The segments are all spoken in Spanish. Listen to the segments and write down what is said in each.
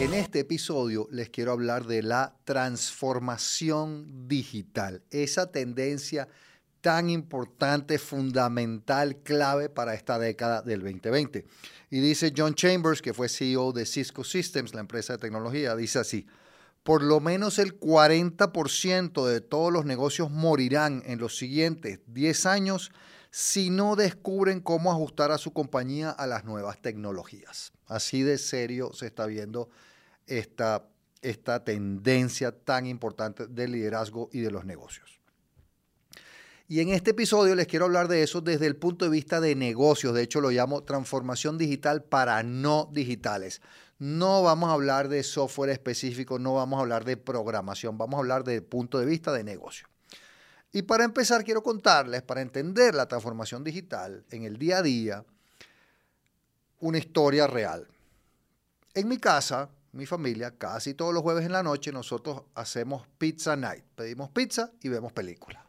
En este episodio les quiero hablar de la transformación digital, esa tendencia tan importante, fundamental, clave para esta década del 2020. Y dice John Chambers, que fue CEO de Cisco Systems, la empresa de tecnología, dice así, por lo menos el 40% de todos los negocios morirán en los siguientes 10 años si no descubren cómo ajustar a su compañía a las nuevas tecnologías. Así de serio se está viendo esta, esta tendencia tan importante del liderazgo y de los negocios. Y en este episodio les quiero hablar de eso desde el punto de vista de negocios. De hecho, lo llamo transformación digital para no digitales. No vamos a hablar de software específico, no vamos a hablar de programación, vamos a hablar desde el punto de vista de negocio. Y para empezar, quiero contarles, para entender la transformación digital en el día a día, una historia real. En mi casa, mi familia, casi todos los jueves en la noche, nosotros hacemos pizza night. Pedimos pizza y vemos películas.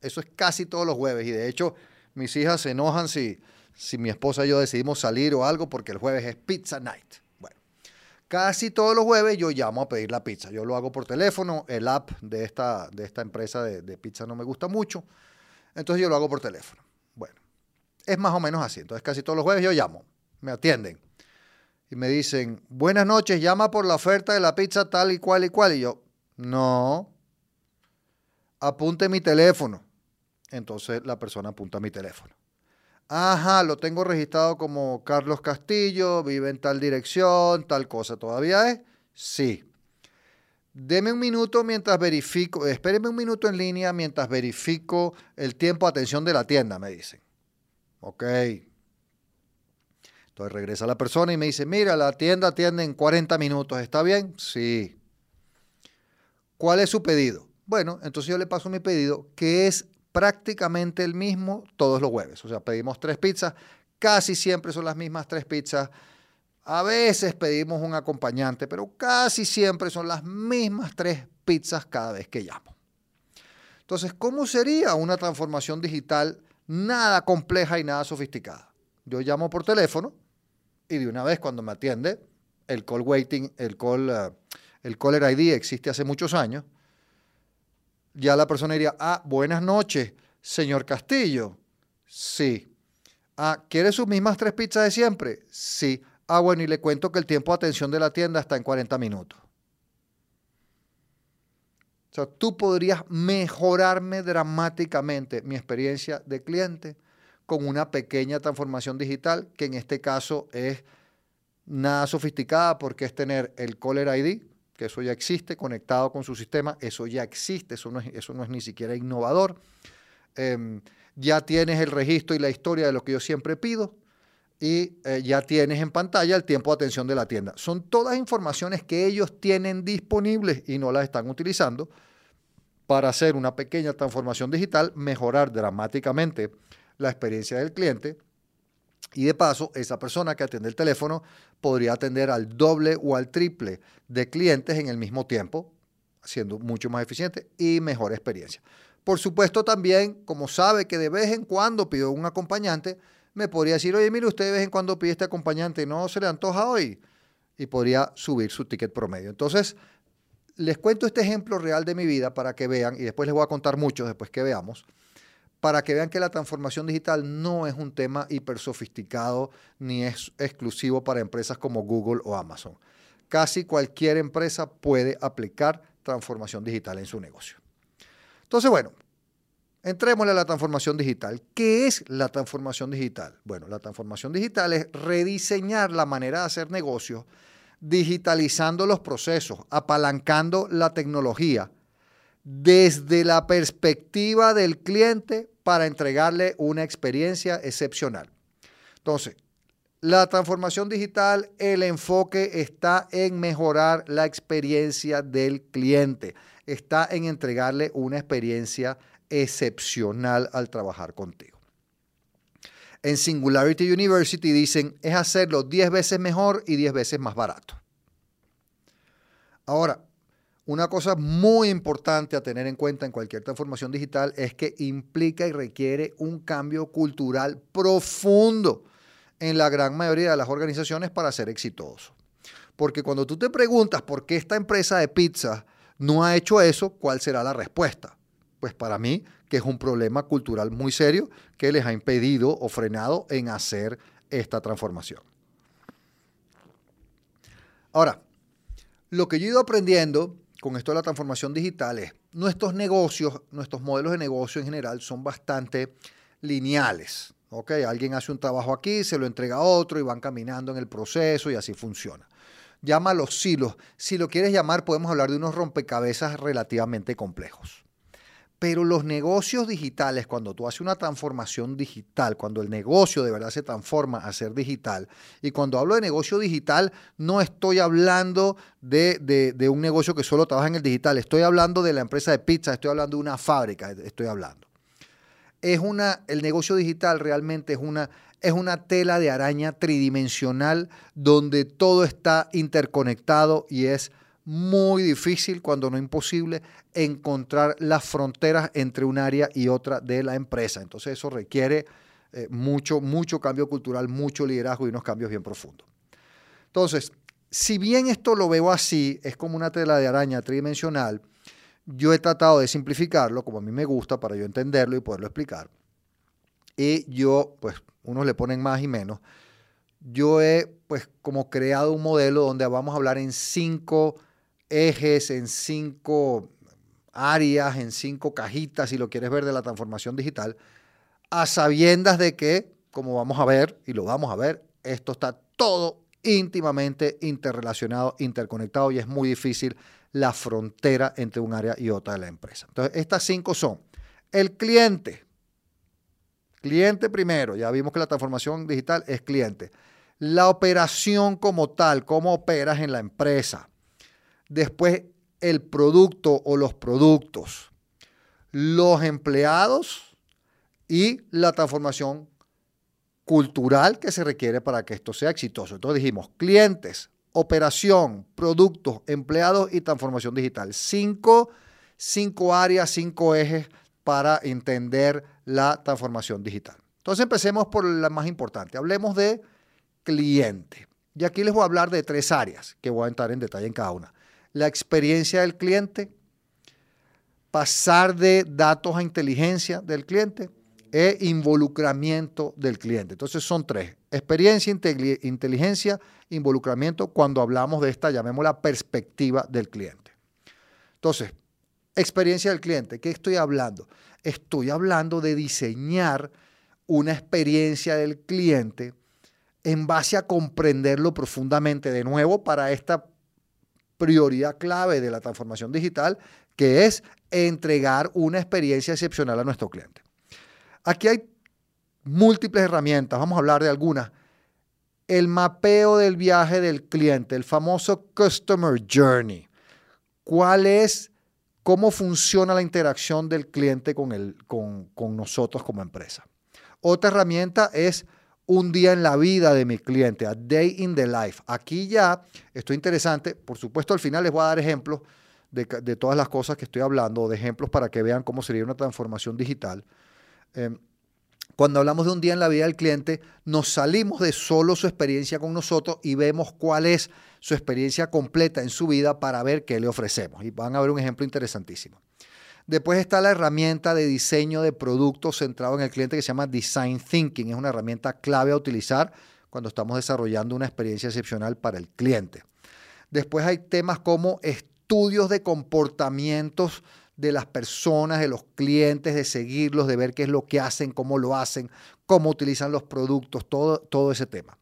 Eso es casi todos los jueves. Y de hecho, mis hijas se enojan si, si mi esposa y yo decidimos salir o algo porque el jueves es pizza night. Bueno, casi todos los jueves yo llamo a pedir la pizza. Yo lo hago por teléfono. El app de esta, de esta empresa de, de pizza no me gusta mucho. Entonces yo lo hago por teléfono. Bueno, es más o menos así. Entonces casi todos los jueves yo llamo. Me atienden. Y me dicen, buenas noches, llama por la oferta de la pizza tal y cual y cual. Y yo, no, apunte mi teléfono entonces la persona apunta mi teléfono. Ajá, lo tengo registrado como Carlos Castillo, vive en tal dirección, tal cosa. ¿Todavía es? Sí. Deme un minuto mientras verifico, espéreme un minuto en línea mientras verifico el tiempo de atención de la tienda, me dicen. Ok. Entonces regresa la persona y me dice, mira, la tienda atiende en 40 minutos, ¿está bien? Sí. ¿Cuál es su pedido? Bueno, entonces yo le paso mi pedido, que es prácticamente el mismo todos los jueves. O sea, pedimos tres pizzas, casi siempre son las mismas tres pizzas. A veces pedimos un acompañante, pero casi siempre son las mismas tres pizzas cada vez que llamo. Entonces, ¿cómo sería una transformación digital nada compleja y nada sofisticada? Yo llamo por teléfono y de una vez cuando me atiende, el call waiting, el call, uh, el caller ID existe hace muchos años ya la persona diría, ah, buenas noches, señor Castillo. Sí. Ah, ¿quiere sus mismas tres pizzas de siempre? Sí. Ah, bueno, y le cuento que el tiempo de atención de la tienda está en 40 minutos. O sea, tú podrías mejorarme dramáticamente mi experiencia de cliente con una pequeña transformación digital, que en este caso es nada sofisticada porque es tener el Caller ID, que eso ya existe conectado con su sistema, eso ya existe, eso no es, eso no es ni siquiera innovador. Em, ya tienes el registro y la historia de lo que yo siempre pido y eh, ya tienes en pantalla el tiempo de atención de la tienda. Son todas informaciones que ellos tienen disponibles y no las están utilizando para hacer una pequeña transformación digital, mejorar dramáticamente la experiencia del cliente y de paso, esa persona que atiende el teléfono podría atender al doble o al triple de clientes en el mismo tiempo, siendo mucho más eficiente y mejor experiencia. Por supuesto, también, como sabe que de vez en cuando pido un acompañante, me podría decir, oye, mire, usted de vez en cuando pide este acompañante, ¿no se le antoja hoy? Y podría subir su ticket promedio. Entonces, les cuento este ejemplo real de mi vida para que vean, y después les voy a contar muchos después que veamos, para que vean que la transformación digital no es un tema hiper sofisticado ni es exclusivo para empresas como Google o Amazon. Casi cualquier empresa puede aplicar transformación digital en su negocio. Entonces, bueno, entrémosle a la transformación digital. ¿Qué es la transformación digital? Bueno, la transformación digital es rediseñar la manera de hacer negocios, digitalizando los procesos, apalancando la tecnología desde la perspectiva del cliente para entregarle una experiencia excepcional. Entonces, la transformación digital, el enfoque está en mejorar la experiencia del cliente, está en entregarle una experiencia excepcional al trabajar contigo. En Singularity University dicen es hacerlo 10 veces mejor y 10 veces más barato. Ahora, una cosa muy importante a tener en cuenta en cualquier transformación digital es que implica y requiere un cambio cultural profundo en la gran mayoría de las organizaciones para ser exitoso. Porque cuando tú te preguntas por qué esta empresa de pizza no ha hecho eso, ¿cuál será la respuesta? Pues para mí que es un problema cultural muy serio que les ha impedido o frenado en hacer esta transformación. Ahora, lo que yo he ido aprendiendo con esto de la transformación digital es, nuestros negocios, nuestros modelos de negocio en general son bastante lineales. ¿ok? Alguien hace un trabajo aquí, se lo entrega a otro y van caminando en el proceso y así funciona. Llámalo silos. Si lo quieres llamar, podemos hablar de unos rompecabezas relativamente complejos. Pero los negocios digitales, cuando tú haces una transformación digital, cuando el negocio de verdad se transforma a ser digital, y cuando hablo de negocio digital, no estoy hablando de, un negocio que solo trabaja en el digital, estoy hablando de la empresa de pizza, estoy hablando de una fábrica, estoy hablando. Es una, el negocio digital realmente es una, es una tela de araña tridimensional donde todo está interconectado y es muy difícil, cuando no imposible, encontrar las fronteras entre un área y otra de la empresa. Entonces eso requiere eh, mucho, mucho cambio cultural, mucho liderazgo y unos cambios bien profundos. Entonces, si bien esto lo veo así, es como una tela de araña tridimensional, yo he tratado de simplificarlo como a mí me gusta para yo entenderlo y poderlo explicar. Y yo, pues, unos le ponen más y menos. Yo he, pues, como creado un modelo donde vamos a hablar en cinco ejes, en cinco áreas, en cinco cajitas, si lo quieres ver, de la transformación digital, a sabiendas de que, como vamos a ver, y lo vamos a ver, esto está todo íntimamente interrelacionado, interconectado y es muy difícil la frontera entre un área y otra de la empresa. Entonces, estas cinco son el cliente. Cliente primero, ya vimos que la transformación digital es cliente. La operación como tal, cómo operas en la empresa. Después el producto o los productos, los empleados y la transformación cultural que se requiere para que esto sea exitoso. Entonces dijimos clientes, operación, productos, empleados y transformación digital. Cinco, cinco áreas, cinco ejes para entender la transformación digital. Entonces empecemos por la más importante. Hablemos de cliente. Y aquí les voy a hablar de tres áreas que voy a entrar en detalle en cada una la experiencia del cliente, pasar de datos a inteligencia del cliente e involucramiento del cliente. Entonces son tres, experiencia, inteligencia, involucramiento, cuando hablamos de esta, llamémosla perspectiva del cliente. Entonces, experiencia del cliente, ¿qué estoy hablando? Estoy hablando de diseñar una experiencia del cliente en base a comprenderlo profundamente. De nuevo, para esta prioridad clave de la transformación digital, que es entregar una experiencia excepcional a nuestro cliente. Aquí hay múltiples herramientas, vamos a hablar de algunas. El mapeo del viaje del cliente, el famoso Customer Journey. ¿Cuál es, cómo funciona la interacción del cliente con, el, con, con nosotros como empresa? Otra herramienta es un día en la vida de mi cliente, a day in the life. Aquí ya, esto es interesante, por supuesto al final les voy a dar ejemplos de, todas las cosas que estoy hablando, de ejemplos para que vean cómo sería una transformación digital. Em, cuando hablamos de un día en la vida del cliente, nos salimos de solo su experiencia con nosotros y vemos cuál es su experiencia completa en su vida para ver qué le ofrecemos. Y van a ver un ejemplo interesantísimo. Después está la herramienta de diseño de productos centrado en el cliente que se llama Design Thinking. Es una herramienta clave a utilizar cuando estamos desarrollando una experiencia excepcional para el cliente. Después hay temas como estudios de comportamientos de las personas, de los clientes, de seguirlos, de ver qué es lo que hacen, cómo lo hacen, cómo utilizan los productos, todo, ese tema.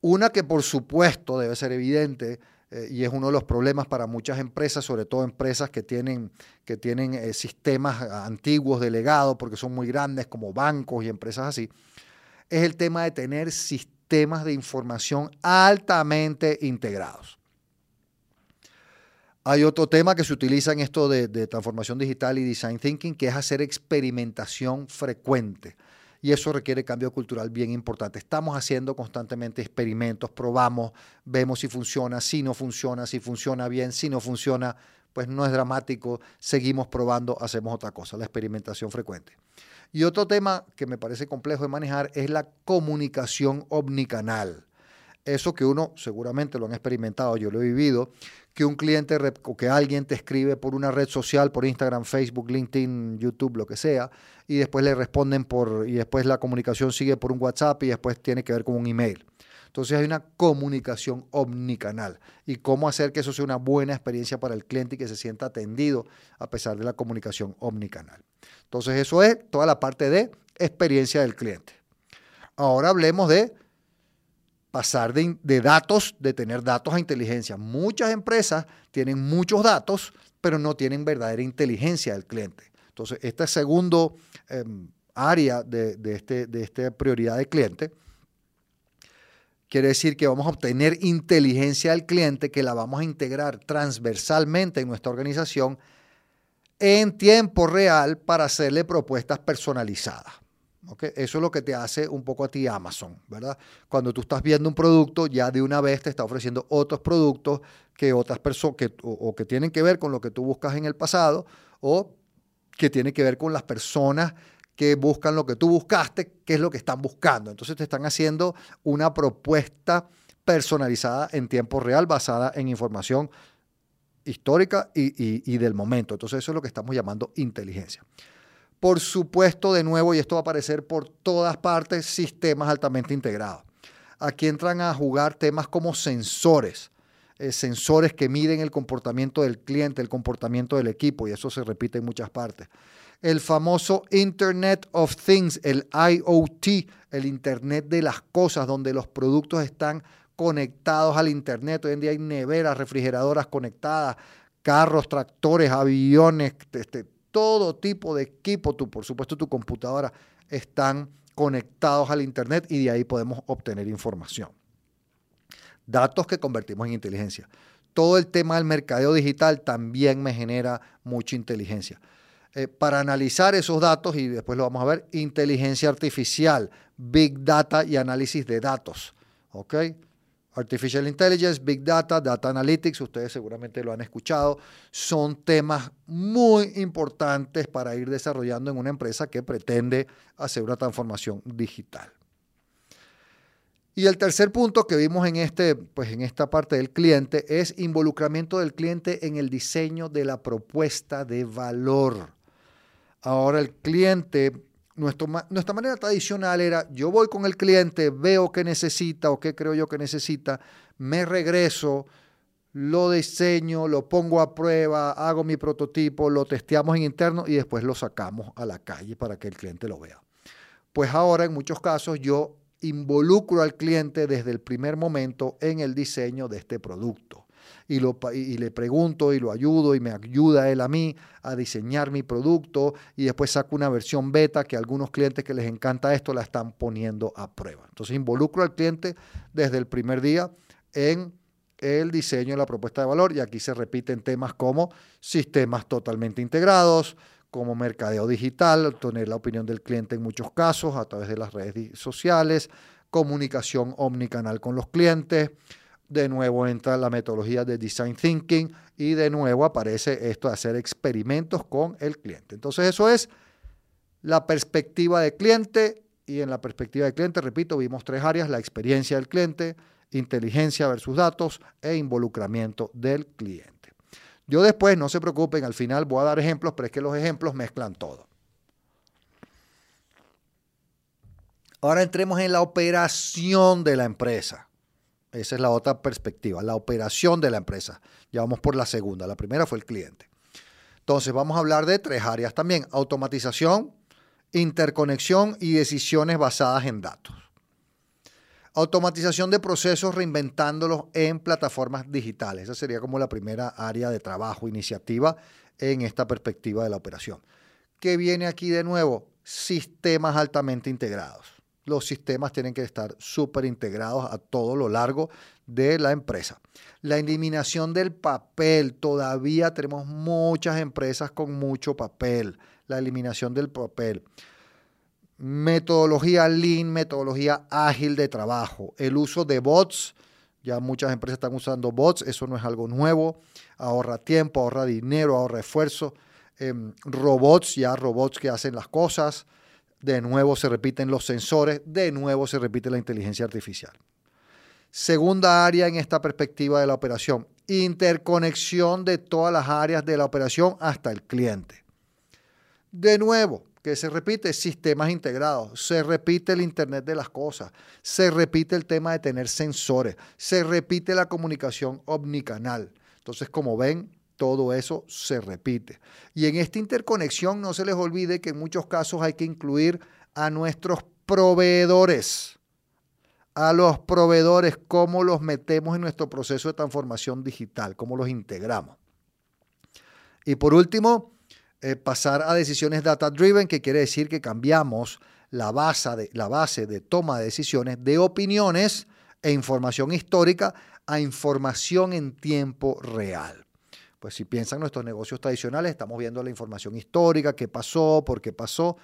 Una que por supuesto debe ser evidente eh, y es uno de los problemas para muchas empresas, sobre todo empresas que tienen, que tienen eh, sistemas antiguos de legado, porque son muy grandes, como bancos y empresas así, es el tema de tener sistemas de información altamente integrados. Hay otro tema que se utiliza en esto de, transformación digital y design thinking, que es hacer experimentación frecuente. Y eso requiere cambio cultural bien importante. Estamos haciendo constantemente experimentos, probamos, vemos si funciona, si no funciona, si funciona bien, si no funciona, pues no es dramático, seguimos probando, hacemos otra cosa, la experimentación frecuente. Y otro tema que me parece complejo de manejar es la comunicación omnicanal. Eso que uno seguramente lo han experimentado, yo lo he vivido, que un cliente o que alguien te escribe por una red social, por Instagram, Facebook, LinkedIn, YouTube, lo que sea, y después le responden por, y después la comunicación sigue por un WhatsApp y después tiene que ver con un email. Entonces hay una comunicación omnicanal y cómo hacer que eso sea una buena experiencia para el cliente y que se sienta atendido a pesar de la comunicación omnicanal. Entonces eso es toda la parte de experiencia del cliente. Ahora hablemos de pasar de, datos, de tener datos a inteligencia. Muchas empresas tienen muchos datos, pero no tienen verdadera inteligencia del cliente. Entonces, esta segundo em, área de, este, de esta prioridad de cliente quiere decir que vamos a obtener inteligencia del cliente que la vamos a integrar transversalmente en nuestra organización en tiempo real para hacerle propuestas personalizadas. Eso es lo que te hace un poco a ti Amazon, ¿verdad? Cuando tú estás viendo un producto, ya de una vez te está ofreciendo otros productos que otras personas, que, o, que tienen que ver con lo que tú buscas en el pasado, o que tienen que ver con las personas que buscan lo que tú buscaste, qué es lo que están buscando. Entonces te están haciendo una propuesta personalizada en tiempo real, basada en información histórica y del momento. Entonces eso es lo que estamos llamando inteligencia. Por supuesto, de nuevo, y esto va a aparecer por todas partes, sistemas altamente integrados. Aquí entran a jugar temas como sensores, eh, sensores que miden el comportamiento del cliente, el comportamiento del equipo, y eso se repite en muchas partes. El famoso Internet of Things, el IoT, el Internet de las cosas, donde los productos están conectados al Internet. Hoy en día hay neveras, refrigeradoras conectadas, carros, tractores, aviones, este, todo tipo de equipo, tú, por supuesto tu computadora, están conectados al Internet y de ahí podemos obtener información. Datos que convertimos en inteligencia. Todo el tema del mercadeo digital también me genera mucha inteligencia. Eh, para analizar esos datos, y después lo vamos a ver, inteligencia artificial, big data y análisis de datos. ¿ok?, Artificial Intelligence, Big Data, Data Analytics, ustedes seguramente lo han escuchado, son temas muy importantes para ir desarrollando en una empresa que pretende hacer una transformación digital. Y el tercer punto que vimos en, este, pues en esta parte del cliente es involucramiento del cliente en el diseño de la propuesta de valor. Ahora el cliente nuestra manera tradicional era, yo voy con el cliente, veo qué necesita o qué creo yo que necesita, me regreso, lo diseño, lo pongo a prueba, hago mi prototipo, lo testeamos en interno y después lo sacamos a la calle para que el cliente lo vea. Pues ahora en muchos casos yo involucro al cliente desde el primer momento en el diseño de este producto y, le pregunto y lo ayudo y me ayuda él a mí a diseñar mi producto y después saco una versión beta que algunos clientes que les encanta esto la están poniendo a prueba. Entonces involucro al cliente desde el primer día en el diseño de la propuesta de valor y aquí se repiten temas como sistemas totalmente integrados, como mercadeo digital, obtener la opinión del cliente en muchos casos a través de las redes sociales, comunicación omnicanal con los clientes, de nuevo entra la metodología de design thinking y de nuevo aparece esto de hacer experimentos con el cliente. Entonces eso es la perspectiva del cliente y en la perspectiva del cliente, repito, vimos tres áreas, la experiencia del cliente, inteligencia versus datos e involucramiento del cliente. Yo después, no se preocupen, al final voy a dar ejemplos, pero es que los ejemplos mezclan todo. Ahora entremos en la operación de la empresa. Esa es la otra perspectiva, la operación de la empresa. Ya vamos por la segunda. La primera fue el cliente. Entonces vamos a hablar de tres áreas también. Automatización, interconexión y decisiones basadas en datos. Automatización de procesos reinventándolos en plataformas digitales. Esa sería como la primera área de trabajo, iniciativa en esta perspectiva de la operación. ¿Qué viene aquí de nuevo? Sistemas altamente integrados. Los sistemas tienen que estar súper integrados a todo lo largo de la empresa. La eliminación del papel. Todavía tenemos muchas empresas con mucho papel. La eliminación del papel. Metodología lean, metodología ágil de trabajo. El uso de bots. Ya muchas empresas están usando bots. Eso no es algo nuevo. Ahorra tiempo, ahorra dinero, ahorra esfuerzo. Em, robots, ya robots que hacen las cosas de nuevo se repiten los sensores, de nuevo se repite la inteligencia artificial. Segunda área en esta perspectiva de la operación, interconexión de todas las áreas de la operación hasta el cliente. De nuevo, que se repite sistemas integrados, se repite el Internet de las cosas, se repite el tema de tener sensores, se repite la comunicación omnicanal. Entonces, como ven, todo eso se repite. Y en esta interconexión no se les olvide que en muchos casos hay que incluir a nuestros proveedores. A los proveedores, cómo los metemos en nuestro proceso de transformación digital, cómo los integramos. Y por último, eh, pasar a decisiones data driven, que quiere decir que cambiamos la base, de, la base de toma de decisiones de opiniones e información histórica a información en tiempo real. Pues si piensan nuestros negocios tradicionales, estamos viendo la información histórica, qué pasó, por qué pasó,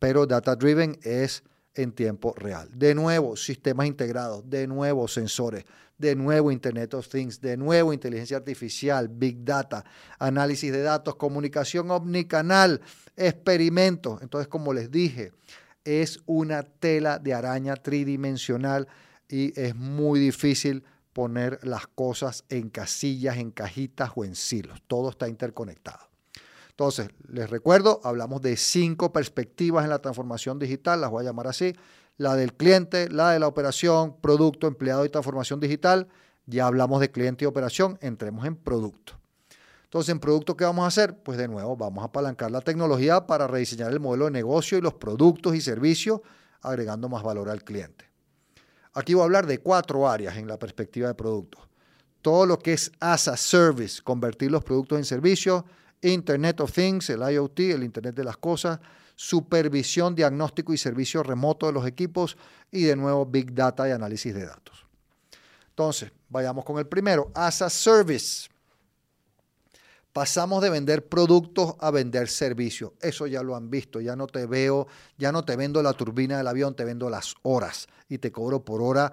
pero Data Driven es en tiempo real. De nuevo, sistemas integrados, de nuevo, sensores, de nuevo, Internet of Things, de nuevo, inteligencia artificial, Big Data, análisis de datos, comunicación omnicanal, experimentos. Entonces, como les dije, es una tela de araña tridimensional y es muy difícil poner las cosas en casillas, en cajitas o en silos. Todo está interconectado. Entonces, les recuerdo, hablamos de cinco perspectivas en la transformación digital, las voy a llamar así. La del cliente, la de la operación, producto, empleado y transformación digital. Ya hablamos de cliente y operación, entremos en producto. Entonces, en producto, ¿qué vamos a hacer? Pues de nuevo, vamos a apalancar la tecnología para rediseñar el modelo de negocio y los productos y servicios, agregando más valor al cliente. Aquí voy a hablar de cuatro áreas en la perspectiva de productos. Todo lo que es as a service, convertir los productos en servicios, Internet of Things, el IoT, el Internet de las Cosas, supervisión, diagnóstico y servicio remoto de los equipos y de nuevo Big Data y análisis de datos. Entonces, vayamos con el primero, as a service. Pasamos de vender productos a vender servicios. Eso ya lo han visto. Ya no te veo, ya no te vendo la turbina del avión, te vendo las horas y te cobro por hora,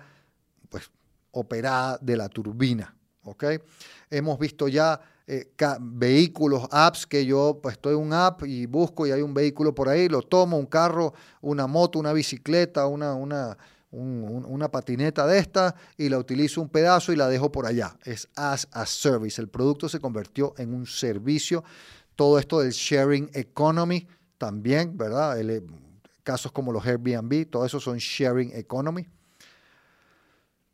pues, operada de la turbina. ¿Ok? Hemos visto ya eh, vehículos, apps que yo pues estoy en un app y busco y hay un vehículo por ahí, lo tomo, un carro, una moto, una bicicleta, una, una, una patineta de esta y la utilizo un pedazo y la dejo por allá. Es as a service. El producto se convirtió en un servicio. Todo esto del sharing economy también, ¿verdad? Eh, casos como los Airbnb, todo eso son sharing economy.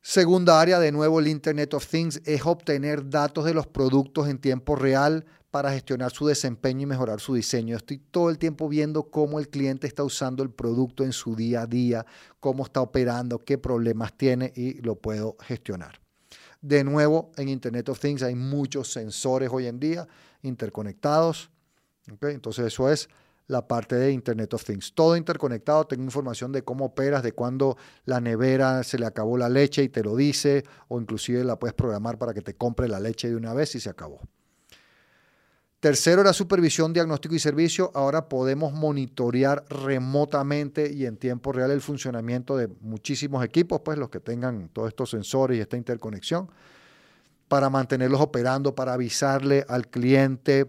Segunda área, de nuevo, el Internet of Things es obtener datos de los productos en tiempo real para gestionar su desempeño y mejorar su diseño. Estoy todo el tiempo viendo cómo el cliente está usando el producto en su día a día, cómo está operando, qué problemas tiene y lo puedo gestionar. De nuevo, en Internet of Things hay muchos sensores hoy en día interconectados. Entonces eso es la parte de Internet of Things. Todo interconectado, tengo información de cómo operas, de cuándo la nevera se le acabó la leche y te lo dice, o inclusive la puedes programar para que te compre la leche de una vez y se acabó. Tercero era supervisión, diagnóstico y servicio. Ahora podemos monitorear remotamente y en tiempo real el funcionamiento de muchísimos equipos, pues los que tengan todos estos sensores y esta interconexión, para mantenerlos operando, para avisarle al cliente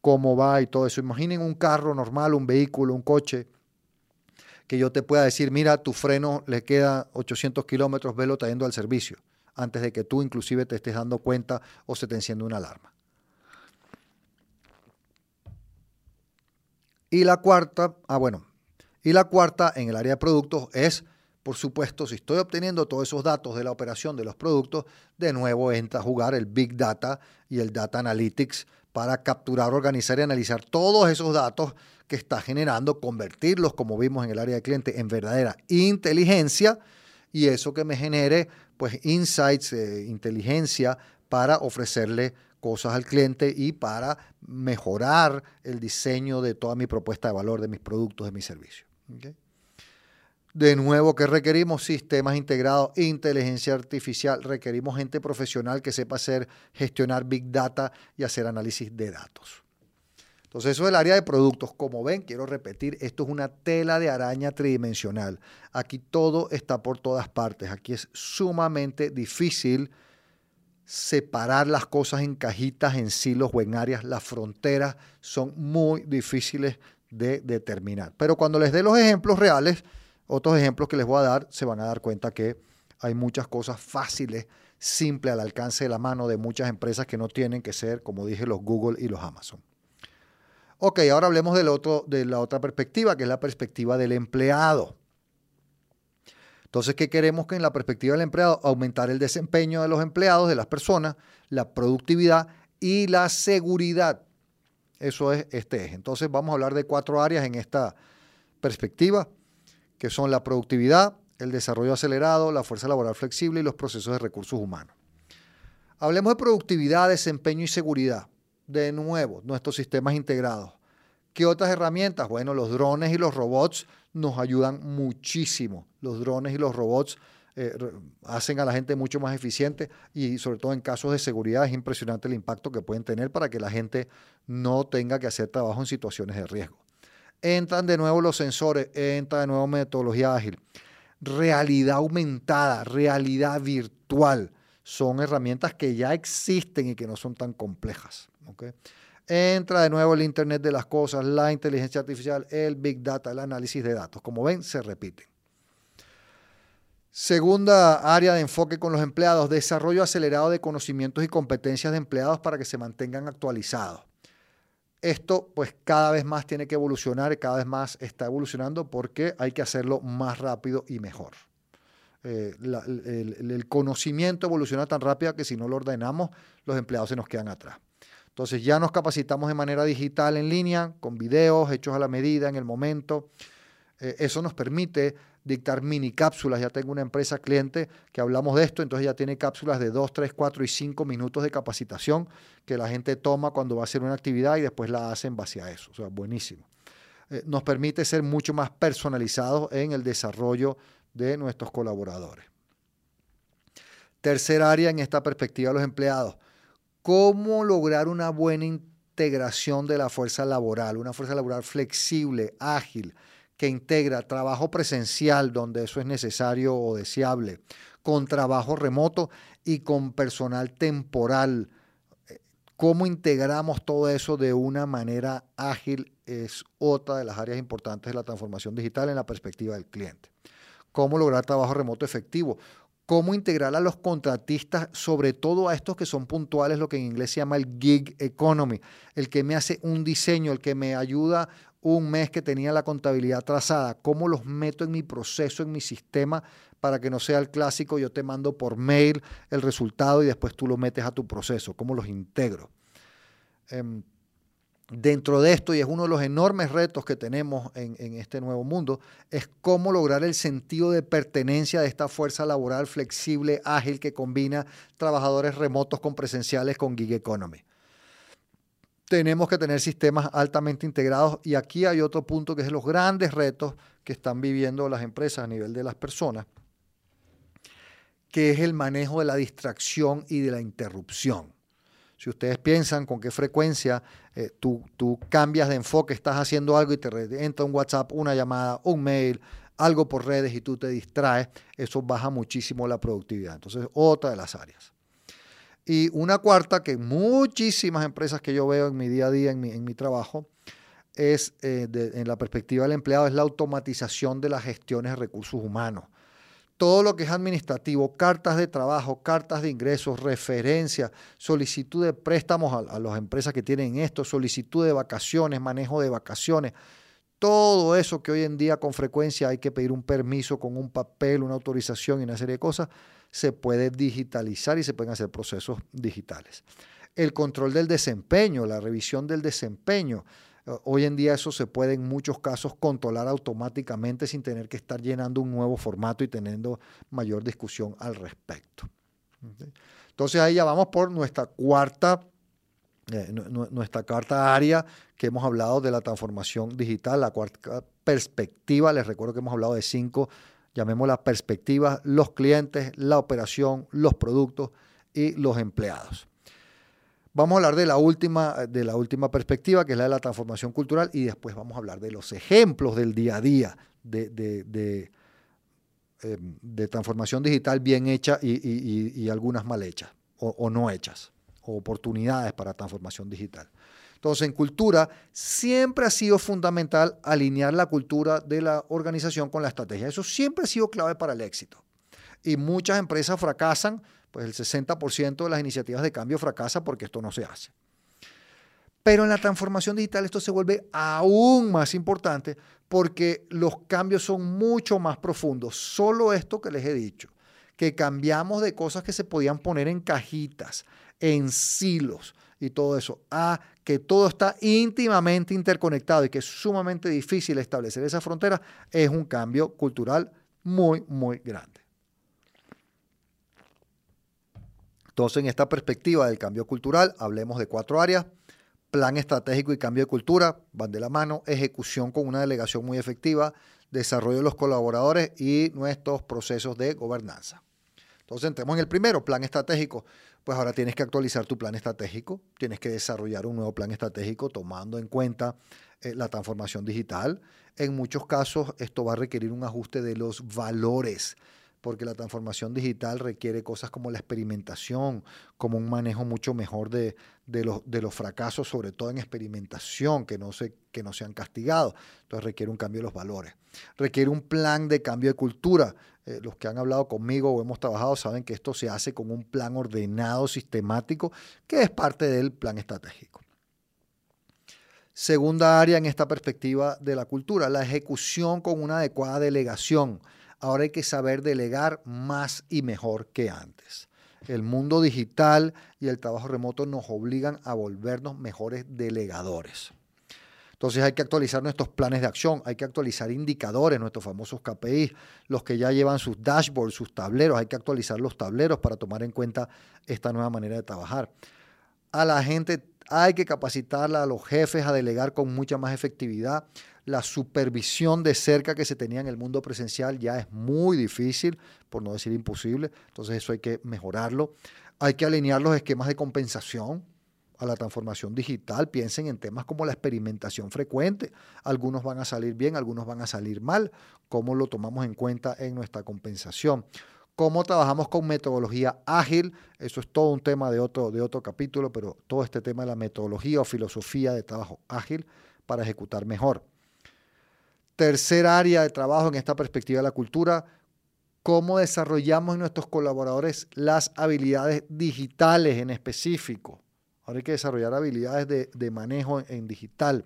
cómo va y todo eso. Imaginen un carro normal, un vehículo, un coche, que yo te pueda decir, mira, tu freno le queda 800 kilómetros, velo trayendo al servicio, antes de que tú inclusive te estés dando cuenta o se te enciende una alarma. Y la cuarta, ah bueno, y la cuarta en el área de productos es, por supuesto, si estoy obteniendo todos esos datos de la operación de los productos, de nuevo entra a jugar el Big Data y el Data Analytics para capturar, organizar y analizar todos esos datos que está generando, convertirlos, como vimos en el área de cliente, en verdadera inteligencia y eso que me genere, pues, insights, eh, inteligencia para ofrecerle cosas al cliente y para mejorar el diseño de toda mi propuesta de valor, de mis productos, de mis servicios. De nuevo, ¿qué requerimos? Sistemas integrados, inteligencia artificial. Requerimos gente profesional que sepa hacer, gestionar Big Data y hacer análisis de datos. Entonces, eso es el área de productos. Como ven, quiero repetir, esto es una tela de araña tridimensional. Aquí todo está por todas partes. Aquí es sumamente difícil separar las cosas en cajitas, en silos o en áreas. Las fronteras son muy difíciles de determinar. Pero cuando les dé los ejemplos reales, otros ejemplos que les voy a dar, se van a dar cuenta que hay muchas cosas fáciles, simples, al alcance de la mano de muchas empresas que no tienen que ser, como dije, los Google y los Amazon. Ok, ahora hablemos del otro, de la otra perspectiva, que es la perspectiva del empleado. Entonces, ¿qué queremos que en la perspectiva del empleado? Aumentar el desempeño de los empleados, de las personas, la productividad y la seguridad. Eso es este eje. Entonces, vamos a hablar de cuatro áreas en esta perspectiva, que son la productividad, el desarrollo acelerado, la fuerza laboral flexible y los procesos de recursos humanos. Hablemos de productividad, desempeño y seguridad de nuevo, nuestros sistemas integrados. ¿Qué otras herramientas? Bueno, los drones y los robots nos ayudan muchísimo. Los drones y los robots eh, hacen a la gente mucho más eficiente y sobre todo en casos de seguridad es impresionante el impacto que pueden tener para que la gente no tenga que hacer trabajo en situaciones de riesgo. Entran de nuevo los sensores, entra de nuevo metodología ágil. Realidad aumentada, realidad virtual son herramientas que ya existen y que no son tan complejas. Entra de nuevo el Internet de las Cosas, la inteligencia artificial, el Big Data, el análisis de datos. Como ven, se repiten. Segunda área de enfoque con los empleados, desarrollo acelerado de conocimientos y competencias de empleados para que se mantengan actualizados. Esto pues cada vez más tiene que evolucionar, cada vez más está evolucionando porque hay que hacerlo más rápido y mejor. Eh, el, conocimiento evoluciona tan rápido que si no lo ordenamos, los empleados se nos quedan atrás. Entonces ya nos capacitamos de manera digital en línea, con videos hechos a la medida en el momento. Eh, eso nos permite dictar mini cápsulas. Ya tengo una empresa cliente que hablamos de esto, entonces ya tiene cápsulas de 2, 3, 4 y 5 minutos de capacitación que la gente toma cuando va a hacer una actividad y después la hace en base a eso. O sea, buenísimo. Eh, nos permite ser mucho más personalizados en el desarrollo de nuestros colaboradores. Tercer área en esta perspectiva los empleados, cómo lograr una buena integración de la fuerza laboral, una fuerza laboral flexible, ágil, que integra trabajo presencial donde eso es necesario o deseable, con trabajo remoto y con personal temporal. ¿Cómo integramos todo eso de una manera ágil? Es otra de las áreas importantes de la transformación digital en la perspectiva del cliente cómo lograr trabajo remoto efectivo, cómo integrar a los contratistas, sobre todo a estos que son puntuales, lo que en inglés se llama el gig economy, el que me hace un diseño, el que me ayuda un mes que tenía la contabilidad trazada, cómo los meto en mi proceso, en mi sistema, para que no sea el clásico, yo te mando por mail el resultado y después tú lo metes a tu proceso, cómo los integro. Em, dentro de esto, y es uno de los enormes retos que tenemos en, este nuevo mundo, es cómo lograr el sentido de pertenencia de esta fuerza laboral flexible, ágil, que combina trabajadores remotos con presenciales con gig economy. Tenemos que tener sistemas altamente integrados y aquí hay otro punto que es los grandes retos que están viviendo las empresas a nivel de las personas, que es el manejo de la distracción y de la interrupción. Si ustedes piensan con qué frecuencia eh, tú, cambias de enfoque, estás haciendo algo y te entra un WhatsApp, una llamada, un mail, algo por redes y tú te distraes, eso baja muchísimo la productividad. Entonces, otra de las áreas. Y una cuarta que muchísimas empresas que yo veo en mi día a día, en mi, trabajo, es eh, en la perspectiva del empleado, es la automatización de las gestiones de recursos humanos todo lo que es administrativo, cartas de trabajo, cartas de ingresos, referencias, solicitud de préstamos a, las empresas que tienen esto, solicitud de vacaciones, manejo de vacaciones, todo eso que hoy en día con frecuencia hay que pedir un permiso con un papel, una autorización y una serie de cosas, se puede digitalizar y se pueden hacer procesos digitales. El control del desempeño, la revisión del desempeño, Hoy en día eso se puede en muchos casos controlar automáticamente sin tener que estar llenando un nuevo formato y teniendo mayor discusión al respecto. Entonces ahí ya vamos por nuestra cuarta eh, nuestra carta área que hemos hablado de la transformación digital, la cuarta perspectiva, les recuerdo que hemos hablado de cinco, llamémosla perspectivas, los clientes, la operación, los productos y los empleados. Vamos a hablar de la última, de la última perspectiva, que es la de la transformación cultural, y después vamos a hablar de los ejemplos del día a día de, de, em, transformación digital bien hecha y, algunas mal hechas o no hechas oportunidades para transformación digital. Entonces, en cultura siempre ha sido fundamental alinear la cultura de la organización con la estrategia. Eso siempre ha sido clave para el éxito. Y muchas empresas fracasan, pues el 60% de las iniciativas de cambio fracasa porque esto no se hace. Pero en la transformación digital esto se vuelve aún más importante porque los cambios son mucho más profundos. Solo esto que les he dicho, que cambiamos de cosas que se podían poner en cajitas, en silos y todo eso, a que todo está íntimamente interconectado y que es sumamente difícil establecer esa frontera, es un cambio cultural muy, muy grande. Entonces, en esta perspectiva del cambio cultural, hablemos de cuatro áreas. Plan estratégico y cambio de cultura, van de la mano, ejecución con una delegación muy efectiva, desarrollo de los colaboradores y nuestros procesos de gobernanza. Entonces, entremos en el primero, plan estratégico pues ahora tienes que actualizar tu plan estratégico, tienes que desarrollar un nuevo plan estratégico tomando en cuenta eh, la transformación digital. En muchos casos esto va a requerir un ajuste de los valores porque la transformación digital requiere cosas como la experimentación, como un manejo mucho mejor de, los, fracasos, sobre todo en experimentación, que no, se, que no sean castigados. Entonces requiere un cambio de los valores. Requiere un plan de cambio de cultura. Eh, los que han hablado conmigo o hemos trabajado saben que esto se hace con un plan ordenado, sistemático, que es parte del plan estratégico. Segunda área en esta perspectiva de la cultura, la ejecución con una adecuada delegación. Ahora hay que saber delegar más y mejor que antes. El mundo digital y el trabajo remoto nos obligan a volvernos mejores delegadores. Entonces hay que actualizar nuestros planes de acción, hay que actualizar indicadores, nuestros famosos KPI, los que ya llevan sus dashboards, sus tableros, hay que actualizar los tableros para tomar en cuenta esta nueva manera de trabajar. A la gente hay que capacitarla, a los jefes a delegar con mucha más efectividad la supervisión de cerca que se tenía en el mundo presencial ya es muy difícil, por no decir imposible, entonces eso hay que mejorarlo. Hay que alinear los esquemas de compensación a la transformación digital. Piensen en temas como la experimentación frecuente. Algunos van a salir bien, algunos van a salir mal. ¿Cómo lo tomamos en cuenta en nuestra compensación? Cómo trabajamos con metodología ágil, eso es todo un tema de otro, de otro capítulo, pero todo este tema de la metodología o filosofía de trabajo ágil para ejecutar mejor. Tercer área de trabajo en esta perspectiva de la cultura, cómo desarrollamos en nuestros colaboradores las habilidades digitales en específico. Ahora hay que desarrollar habilidades de, manejo en, digital.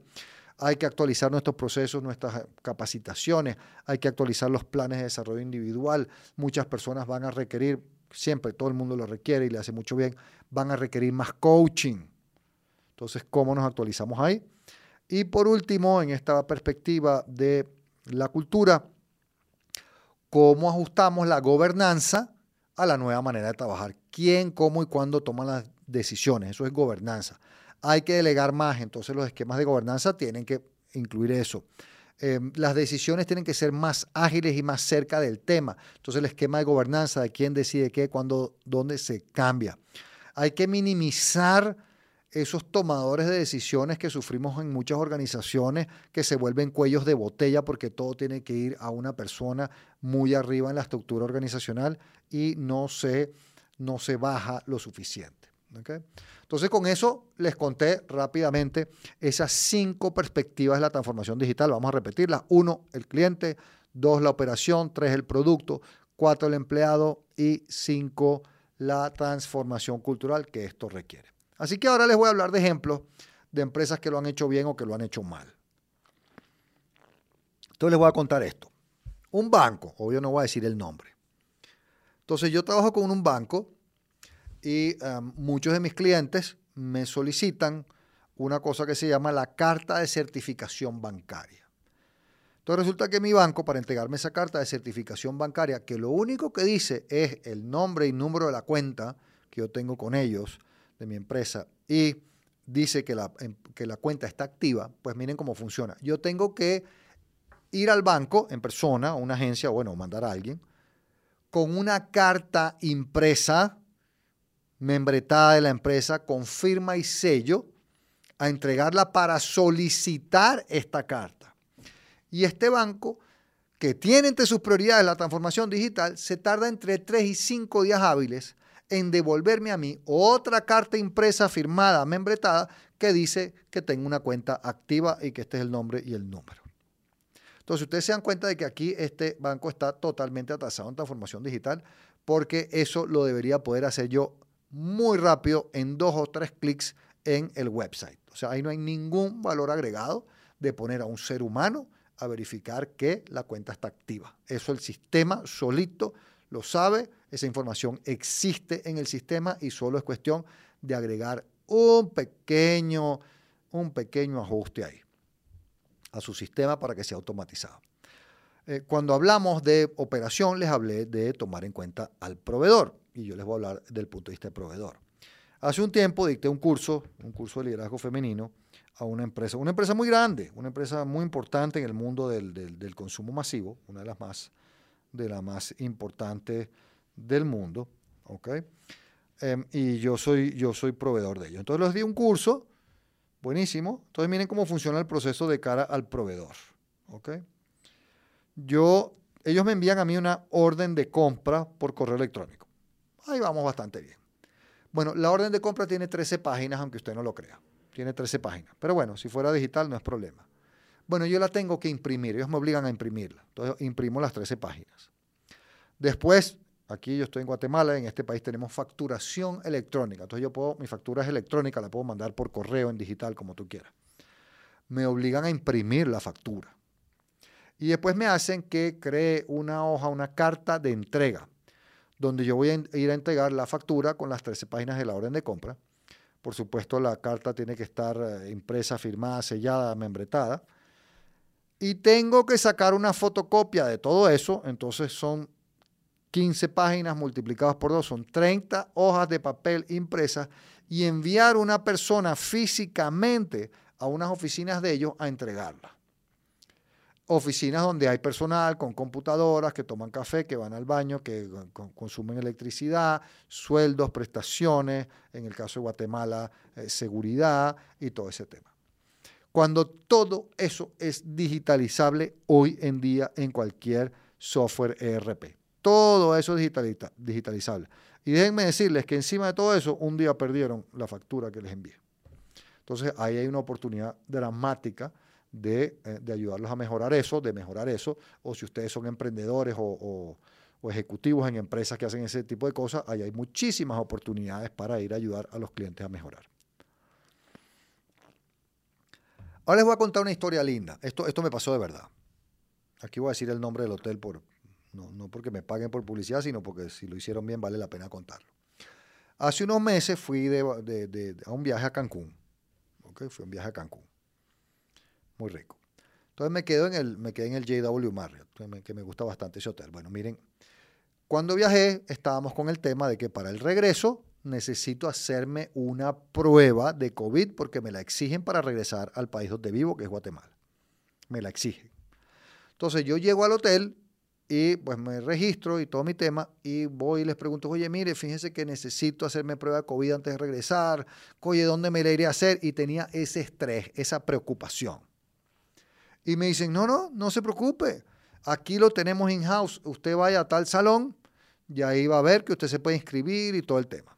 Hay que actualizar nuestros procesos, nuestras capacitaciones. Hay que actualizar los planes de desarrollo individual. Muchas personas van a requerir, siempre todo el mundo lo requiere y le hace mucho bien, van a requerir más coaching. Entonces, ¿cómo nos actualizamos ahí? Y por último, en esta perspectiva de la cultura, cómo ajustamos la gobernanza a la nueva manera de trabajar. ¿Quién, cómo y cuándo toma las decisiones? Eso es gobernanza. Hay que delegar más, entonces los esquemas de gobernanza tienen que incluir eso. Em, las decisiones tienen que ser más ágiles y más cerca del tema. Entonces el esquema de gobernanza de quién decide qué, cuándo, dónde se cambia. Hay que minimizar esos tomadores de decisiones que sufrimos en muchas organizaciones que se vuelven cuellos de botella porque todo tiene que ir a una persona muy arriba en la estructura organizacional y no se, no se baja lo suficiente. Entonces con eso les conté rápidamente esas cinco perspectivas de la transformación digital. Vamos a repetirlas. Uno, el cliente. Dos, la operación. Tres, el producto. Cuatro, el empleado. Y cinco, la transformación cultural que esto requiere. Así que ahora les voy a hablar de ejemplos de empresas que lo han hecho bien o que lo han hecho mal. Entonces les voy a contar esto. Un banco, obvio no voy a decir el nombre. Entonces yo trabajo con un banco y muchos de mis clientes me solicitan una cosa que se llama la carta de certificación bancaria. Entonces resulta que mi banco, para entregarme esa carta de certificación bancaria, que lo único que dice es el nombre y número de la cuenta que yo tengo con ellos, de mi empresa y dice que la, em, que la cuenta está activa, pues miren cómo funciona. Yo tengo que ir al banco en persona, a una agencia, bueno, mandar a alguien, con una carta impresa, membretada de la empresa, con firma y sello, a entregarla para solicitar esta carta. Y este banco, que tiene entre sus prioridades la transformación digital, se tarda entre 3 y 5 días hábiles en devolverme a mí otra carta impresa, firmada, membretada, que dice que tengo una cuenta activa y que este es el nombre y el número. Entonces, ustedes se dan cuenta de que aquí este banco está totalmente atrasado en transformación digital, porque eso lo debería poder hacer yo muy rápido en dos o tres clics en el website. O sea, ahí no hay ningún valor agregado de poner a un ser humano a verificar que la cuenta está activa. Eso el sistema solito lo sabe, esa información existe en el sistema y solo es cuestión de agregar un pequeño, un pequeño ajuste ahí a su sistema para que sea automatizado. Eh, cuando hablamos de operación, les hablé de tomar en cuenta al proveedor y yo les voy a hablar del punto de vista del proveedor. Hace un tiempo dicté un curso, un curso de liderazgo femenino a una empresa, una empresa muy grande, una empresa muy importante en el mundo del, consumo masivo, una de las más de la más importante del mundo, ¿ok? Em, y yo soy, yo soy proveedor de ellos. Entonces les di un curso, buenísimo. Entonces miren cómo funciona el proceso de cara al proveedor, ¿ok? Yo, ellos me envían a mí una orden de compra por correo electrónico. Ahí vamos bastante bien. Bueno, la orden de compra tiene 13 páginas, aunque usted no lo crea. Tiene 13 páginas. Pero bueno, si fuera digital no es problema. Bueno, yo la tengo que imprimir, ellos me obligan a imprimirla. Entonces imprimo las 13 páginas. Después, aquí yo estoy en Guatemala, en este país tenemos facturación electrónica. Entonces yo puedo, mi factura es electrónica, la puedo mandar por correo, en digital, como tú quieras. Me obligan a imprimir la factura. Y después me hacen que cree una hoja, una carta de entrega, donde yo voy a ir a entregar la factura con las 13 páginas de la orden de compra. Por supuesto, la carta tiene que estar eh, impresa, firmada, sellada, membretada y tengo que sacar una fotocopia de todo eso, entonces son 15 páginas multiplicadas por 2, son 30 hojas de papel impresas y enviar una persona físicamente a unas oficinas de ellos a entregarla. Oficinas donde hay personal con computadoras que toman café, que van al baño, que consumen electricidad, sueldos, prestaciones, en el caso de Guatemala, eh, seguridad y todo ese tema cuando todo eso es digitalizable hoy en día en cualquier software ERP. Todo eso es digitalizable. Y déjenme decirles que encima de todo eso, un día perdieron la factura que les envié. Entonces, ahí hay una oportunidad dramática de, eh, ayudarlos a mejorar eso, de mejorar eso, o si ustedes son emprendedores o, ejecutivos en empresas que hacen ese tipo de cosas, ahí hay muchísimas oportunidades para ir a ayudar a los clientes a mejorar. Ahora les voy a contar una historia linda. Esto, esto me pasó de verdad. Aquí voy a decir el nombre del hotel, por, no, porque me paguen por publicidad, sino porque si lo hicieron bien vale la pena contarlo. Hace unos meses fui de, a un viaje a Cancún. Okay, fui a un viaje a Cancún. Muy rico. Entonces me, quedo en el, me quedé en el JW Marriott, que me gusta bastante ese hotel. Bueno, miren, cuando viajé estábamos con el tema de que para el regreso necesito hacerme una prueba de COVID porque me la exigen para regresar al país donde vivo, que es Guatemala. Me la exigen. Entonces yo llego al hotel y pues me registro y todo mi tema y voy y les pregunto, oye, mire, fíjense que necesito hacerme prueba de COVID antes de regresar, oye, ¿dónde me la iré a hacer? Y tenía ese estrés, esa preocupación. Y me dicen, no, no, no se preocupe, aquí lo tenemos in-house, usted vaya a tal salón y ahí va a ver que usted se puede inscribir y todo el tema.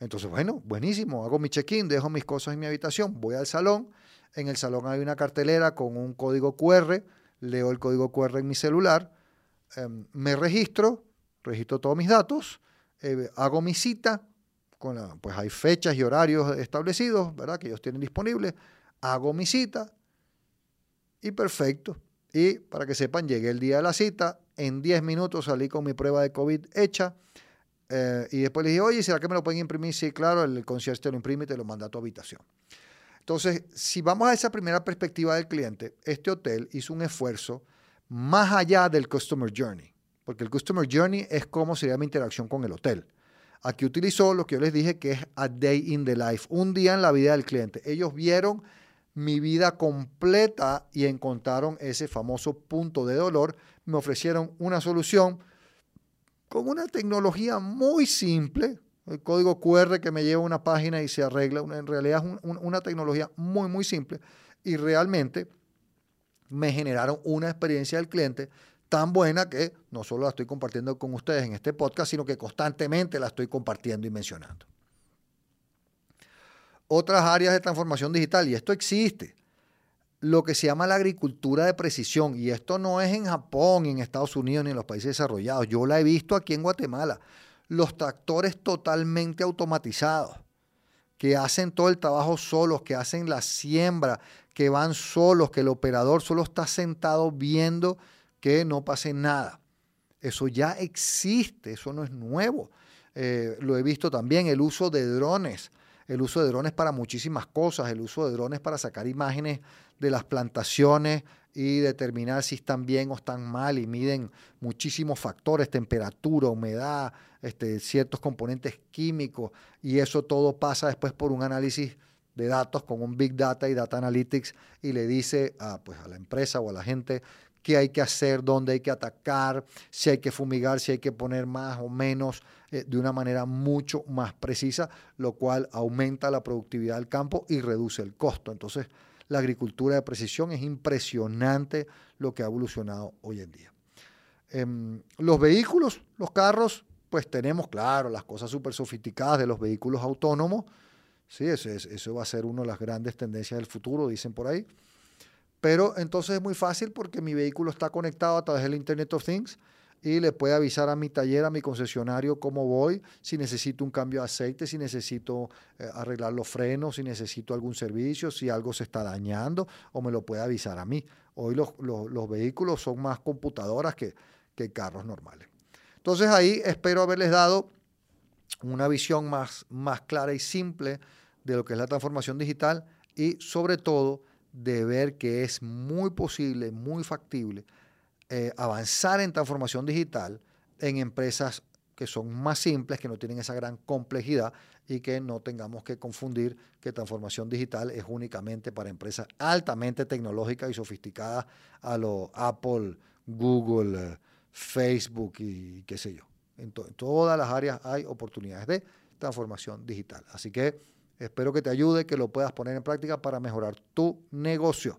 Entonces, bueno, buenísimo, hago mi check-in, dejo mis cosas en mi habitación, voy al salón, en el salón hay una cartelera con un código QR, leo el código QR en mi celular, em, me registro, registro todos mis datos, eh, hago mi cita, con pues hay fechas y horarios establecidos, ¿verdad? Que ellos tienen disponibles, hago mi cita y perfecto. Y para que sepan, llegué el día de la cita, en 10 minutos salí con mi prueba de COVID hecha, eh, y después le dije, oye, ¿será que me lo pueden imprimir? Sí, claro, el concierge te lo imprime y te lo manda a tu habitación. Entonces, si vamos a esa primera perspectiva del cliente, este hotel hizo un esfuerzo más allá del Customer Journey, porque el Customer Journey es cómo sería mi interacción con el hotel. Aquí utilizó lo que yo les dije que es a day in the life, un día en la vida del cliente. Ellos vieron mi vida completa y encontraron ese famoso punto de dolor. Me ofrecieron una solución con una tecnología muy simple, el código QR que me lleva a una página y se arregla. En realidad es una tecnología muy, muy simple y realmente me generaron una experiencia del cliente tan buena que no solo la estoy compartiendo con ustedes en este podcast, sino que constantemente la estoy compartiendo y mencionando. Otras áreas de transformación digital, y esto existe, lo que se llama la agricultura de precisión, y esto no es en Japón, ni en Estados Unidos, ni en los países desarrollados, yo la he visto aquí en Guatemala, los tractores totalmente automatizados, que hacen todo el trabajo solos, que hacen la siembra, que van solos, que el operador solo está sentado viendo que no pase nada. Eso ya existe, eso no es nuevo. Eh, lo he visto también, el uso de drones, el uso de drones para muchísimas cosas, el uso de drones para sacar imágenes de las plantaciones y determinar si están bien o están mal y miden muchísimos factores, temperatura, humedad, este, ciertos componentes químicos. Y eso todo pasa después por un análisis de datos con un Big Data y Data Analytics y le dice a, pues, a la empresa o a la gente qué hay que hacer, dónde hay que atacar, si hay que fumigar, si hay que poner más o menos eh, de una manera mucho más precisa, lo cual aumenta la productividad del campo y reduce el costo. Entonces, la agricultura de precisión es impresionante lo que ha evolucionado hoy en día. Em, los vehículos, los carros, pues tenemos, claro, las cosas súper sofisticadas de los vehículos autónomos. Sí, eso, eso va a ser una de las grandes tendencias del futuro, dicen por ahí. Pero entonces es muy fácil porque mi vehículo está conectado a través del Internet of Things y le puede avisar a mi taller, a mi concesionario cómo voy, si necesito un cambio de aceite, si necesito eh, arreglar los frenos, si necesito algún servicio, si algo se está dañando, o me lo puede avisar a mí. Hoy los, vehículos son más computadoras que, que carros normales. Entonces ahí espero haberles dado una visión más, más clara y simple de lo que es la transformación digital y sobre todo de ver que es muy posible, muy factible eh, avanzar en transformación digital en empresas que son más simples, que no tienen esa gran complejidad y que no tengamos que confundir que transformación digital es únicamente para empresas altamente tecnológicas y sofisticadas a lo Apple, Google, Facebook y qué sé yo. en todas las áreas hay oportunidades de transformación digital. Así que Espero que te ayude, que lo puedas poner en práctica para mejorar tu negocio.